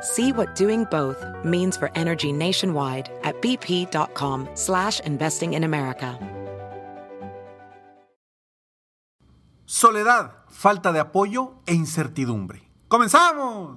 See what doing both means for energy nationwide at bp.com slash investing in America. Soledad, falta de apoyo e incertidumbre. ¡Comenzamos!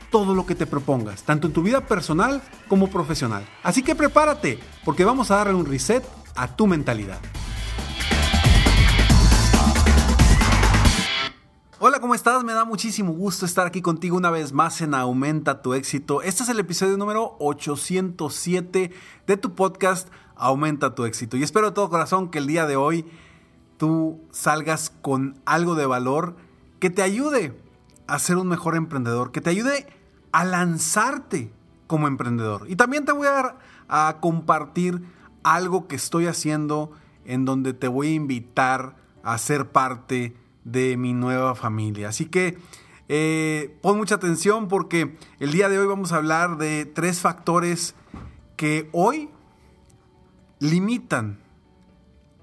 todo lo que te propongas, tanto en tu vida personal como profesional. Así que prepárate, porque vamos a darle un reset a tu mentalidad. Hola, ¿cómo estás? Me da muchísimo gusto estar aquí contigo una vez más en Aumenta tu éxito. Este es el episodio número 807 de tu podcast Aumenta tu éxito. Y espero de todo corazón que el día de hoy tú salgas con algo de valor que te ayude a ser un mejor emprendedor, que te ayude a lanzarte como emprendedor. Y también te voy a, a compartir algo que estoy haciendo en donde te voy a invitar a ser parte de mi nueva familia. Así que eh, pon mucha atención porque el día de hoy vamos a hablar de tres factores que hoy limitan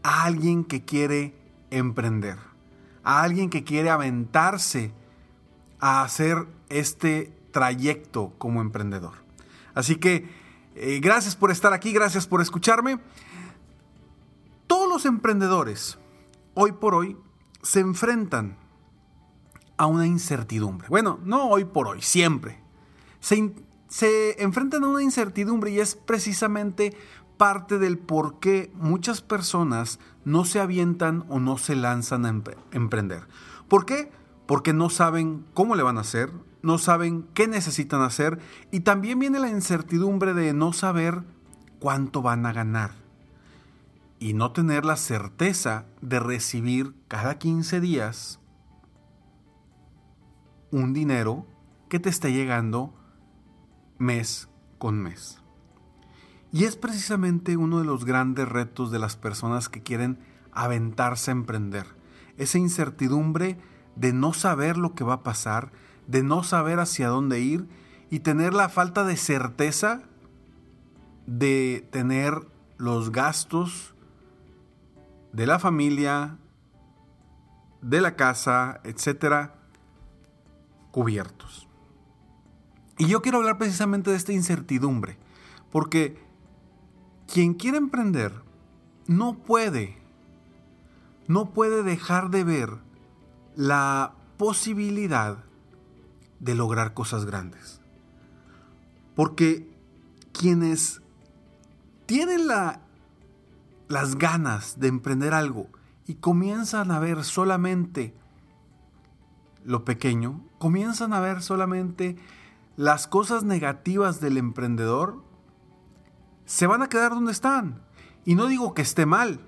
a alguien que quiere emprender, a alguien que quiere aventarse a hacer este trayecto como emprendedor. Así que eh, gracias por estar aquí, gracias por escucharme. Todos los emprendedores, hoy por hoy, se enfrentan a una incertidumbre. Bueno, no hoy por hoy, siempre. Se, se enfrentan a una incertidumbre y es precisamente parte del por qué muchas personas no se avientan o no se lanzan a emprender. ¿Por qué? Porque no saben cómo le van a hacer, no saben qué necesitan hacer y también viene la incertidumbre de no saber cuánto van a ganar y no tener la certeza de recibir cada 15 días un dinero que te esté llegando mes con mes. Y es precisamente uno de los grandes retos de las personas que quieren aventarse a emprender. Esa incertidumbre de no saber lo que va a pasar, de no saber hacia dónde ir y tener la falta de certeza de tener los gastos de la familia, de la casa, etcétera, cubiertos. Y yo quiero hablar precisamente de esta incertidumbre, porque quien quiere emprender no puede, no puede dejar de ver la posibilidad de lograr cosas grandes. Porque quienes tienen la, las ganas de emprender algo y comienzan a ver solamente lo pequeño, comienzan a ver solamente las cosas negativas del emprendedor, se van a quedar donde están. Y no digo que esté mal,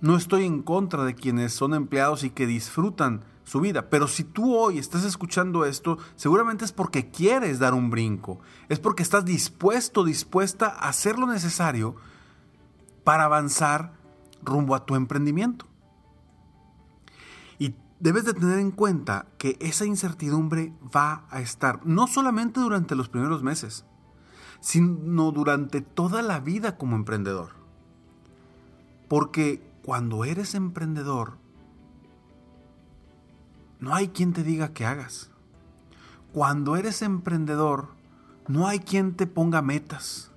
no estoy en contra de quienes son empleados y que disfrutan su vida. Pero si tú hoy estás escuchando esto, seguramente es porque quieres dar un brinco. Es porque estás dispuesto, dispuesta a hacer lo necesario para avanzar rumbo a tu emprendimiento. Y debes de tener en cuenta que esa incertidumbre va a estar no solamente durante los primeros meses. sino durante toda la vida como emprendedor. Porque cuando eres emprendedor, no hay quien te diga que hagas. Cuando eres emprendedor, no hay quien te ponga metas.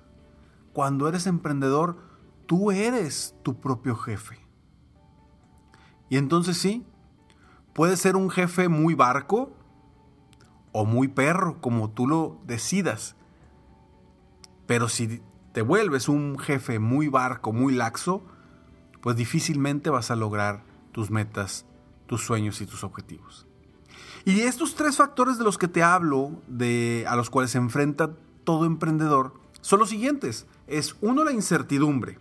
Cuando eres emprendedor, tú eres tu propio jefe. Y entonces sí, puedes ser un jefe muy barco o muy perro, como tú lo decidas. Pero si te vuelves un jefe muy barco, muy laxo, pues difícilmente vas a lograr tus metas, tus sueños y tus objetivos. Y estos tres factores de los que te hablo, de, a los cuales se enfrenta todo emprendedor, son los siguientes. Es uno, la incertidumbre.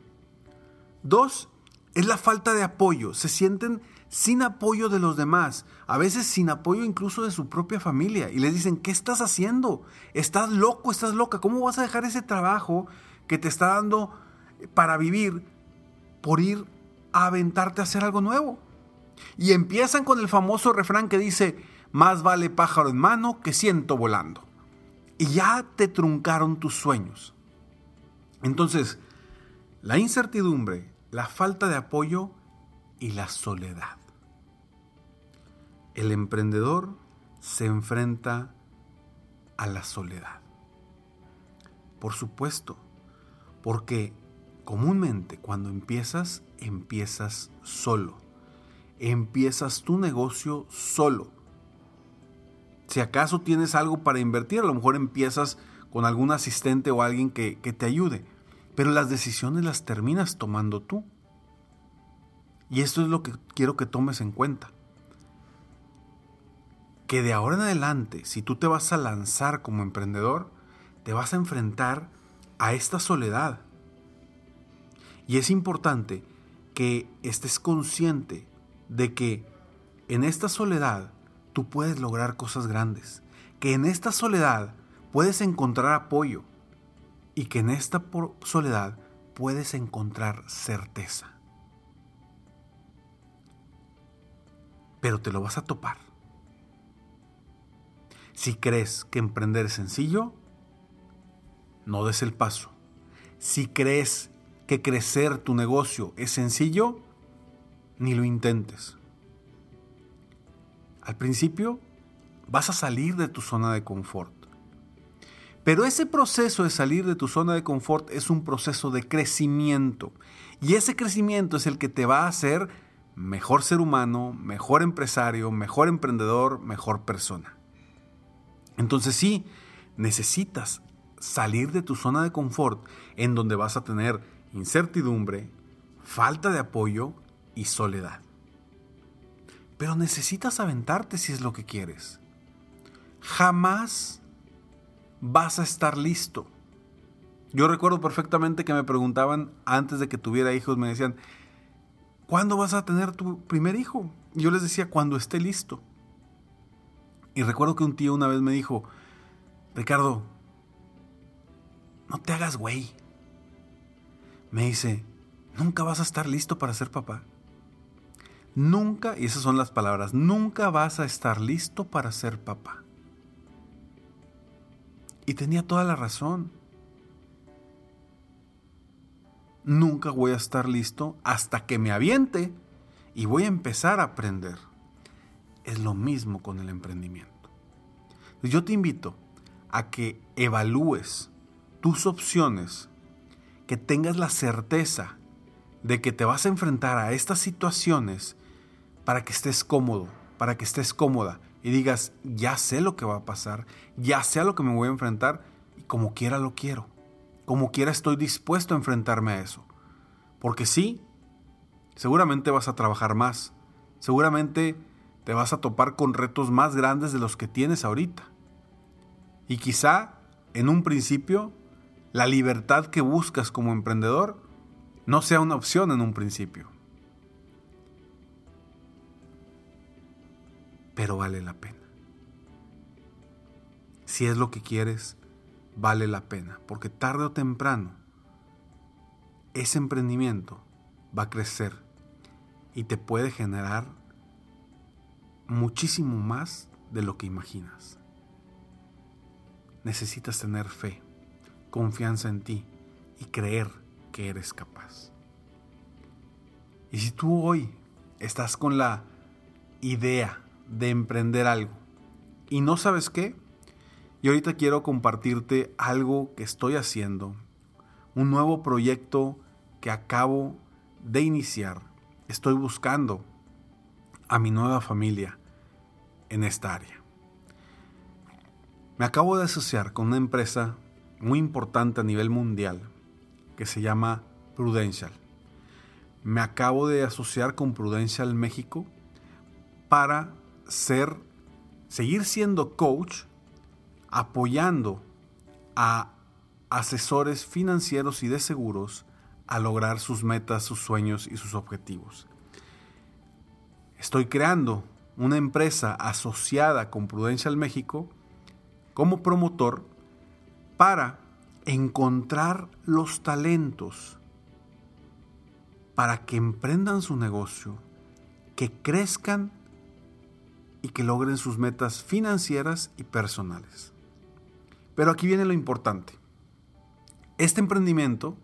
Dos, es la falta de apoyo. Se sienten sin apoyo de los demás, a veces sin apoyo incluso de su propia familia. Y les dicen, ¿qué estás haciendo? Estás loco, estás loca. ¿Cómo vas a dejar ese trabajo que te está dando para vivir por ir a aventarte a hacer algo nuevo? Y empiezan con el famoso refrán que dice, más vale pájaro en mano que ciento volando. Y ya te truncaron tus sueños. Entonces, la incertidumbre, la falta de apoyo y la soledad. El emprendedor se enfrenta a la soledad. Por supuesto, porque comúnmente cuando empiezas, empiezas solo. Empiezas tu negocio solo. Si acaso tienes algo para invertir, a lo mejor empiezas con algún asistente o alguien que, que te ayude. Pero las decisiones las terminas tomando tú. Y esto es lo que quiero que tomes en cuenta. Que de ahora en adelante, si tú te vas a lanzar como emprendedor, te vas a enfrentar a esta soledad. Y es importante que estés consciente de que en esta soledad tú puedes lograr cosas grandes, que en esta soledad puedes encontrar apoyo y que en esta soledad puedes encontrar certeza. pero te lo vas a topar. Si crees que emprender es sencillo, no des el paso. Si crees que crecer tu negocio es sencillo, ni lo intentes. Al principio vas a salir de tu zona de confort. Pero ese proceso de salir de tu zona de confort es un proceso de crecimiento. Y ese crecimiento es el que te va a hacer mejor ser humano, mejor empresario, mejor emprendedor, mejor persona. Entonces sí, necesitas salir de tu zona de confort en donde vas a tener incertidumbre, falta de apoyo y soledad. Pero necesitas aventarte si es lo que quieres. Jamás vas a estar listo. Yo recuerdo perfectamente que me preguntaban antes de que tuviera hijos, me decían, ¿cuándo vas a tener tu primer hijo? Y yo les decía, cuando esté listo. Y recuerdo que un tío una vez me dijo, Ricardo, no te hagas güey. Me dice, nunca vas a estar listo para ser papá. Nunca, y esas son las palabras, nunca vas a estar listo para ser papá. Y tenía toda la razón. nunca voy a estar listo hasta que me aviente y voy a empezar a aprender. Es lo mismo con el emprendimiento. Yo te invito a que evalúes tus opciones, que tengas la certeza de que te vas a enfrentar a estas situaciones para que estés cómodo, para que estés cómoda y digas, ya sé lo que va a pasar, ya sé a lo que me voy a enfrentar y como quiera lo quiero como quiera estoy dispuesto a enfrentarme a eso. Porque sí, seguramente vas a trabajar más, seguramente te vas a topar con retos más grandes de los que tienes ahorita. Y quizá, en un principio, la libertad que buscas como emprendedor no sea una opción en un principio. Pero vale la pena. Si es lo que quieres, vale la pena, porque tarde o temprano ese emprendimiento va a crecer y te puede generar muchísimo más de lo que imaginas. Necesitas tener fe, confianza en ti y creer que eres capaz. Y si tú hoy estás con la idea de emprender algo y no sabes qué, y ahorita quiero compartirte algo que estoy haciendo, un nuevo proyecto que acabo de iniciar. Estoy buscando a mi nueva familia en esta área. Me acabo de asociar con una empresa muy importante a nivel mundial que se llama Prudential. Me acabo de asociar con Prudential México para ser, seguir siendo coach, apoyando a asesores financieros y de seguros a lograr sus metas, sus sueños y sus objetivos. Estoy creando una empresa asociada con Prudential México como promotor para encontrar los talentos para que emprendan su negocio, que crezcan y que logren sus metas financieras y personales. Pero aquí viene lo importante. Este emprendimiento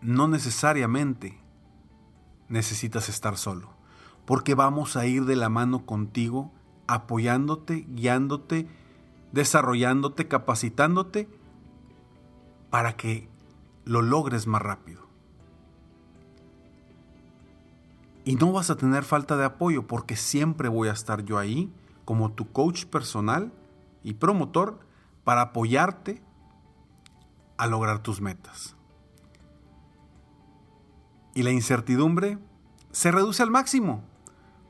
no necesariamente necesitas estar solo, porque vamos a ir de la mano contigo, apoyándote, guiándote, desarrollándote, capacitándote para que lo logres más rápido. Y no vas a tener falta de apoyo porque siempre voy a estar yo ahí como tu coach personal y promotor para apoyarte a lograr tus metas. Y la incertidumbre se reduce al máximo.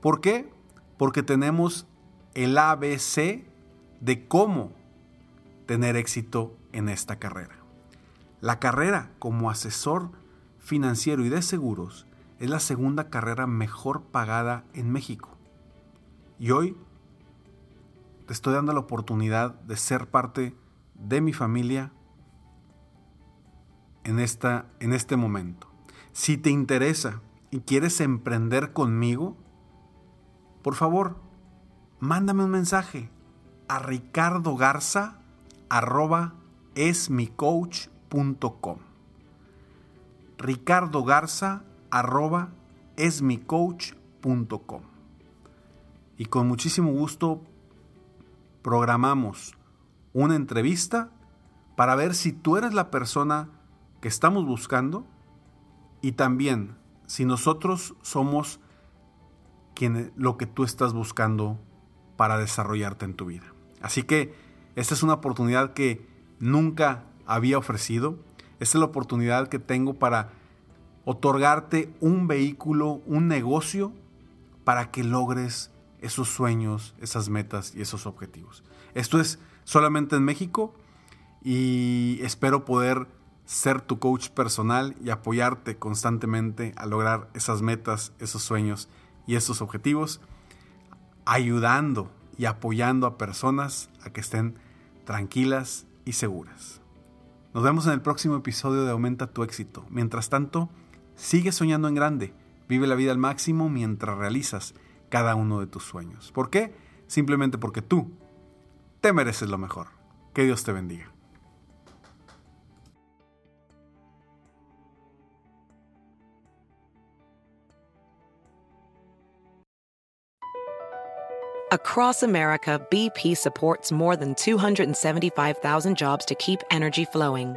¿Por qué? Porque tenemos el ABC de cómo tener éxito en esta carrera. La carrera como asesor financiero y de seguros es la segunda carrera mejor pagada en México. Y hoy te estoy dando la oportunidad de ser parte de mi familia en, esta, en este momento. Si te interesa y quieres emprender conmigo, por favor, mándame un mensaje a Ricardo Garza arroba esmicoach.com. Y con muchísimo gusto programamos una entrevista para ver si tú eres la persona que estamos buscando y también si nosotros somos quien, lo que tú estás buscando para desarrollarte en tu vida. Así que esta es una oportunidad que nunca había ofrecido. Esta es la oportunidad que tengo para otorgarte un vehículo, un negocio para que logres esos sueños, esas metas y esos objetivos. Esto es solamente en México y espero poder ser tu coach personal y apoyarte constantemente a lograr esas metas, esos sueños y esos objetivos, ayudando y apoyando a personas a que estén tranquilas y seguras. Nos vemos en el próximo episodio de Aumenta tu éxito. Mientras tanto, sigue soñando en grande, vive la vida al máximo mientras realizas cada uno de tus sueños. ¿Por qué? Simplemente porque tú te mereces lo mejor. Que Dios te bendiga. Across America, BP supports more than 275,000 jobs to keep energy flowing.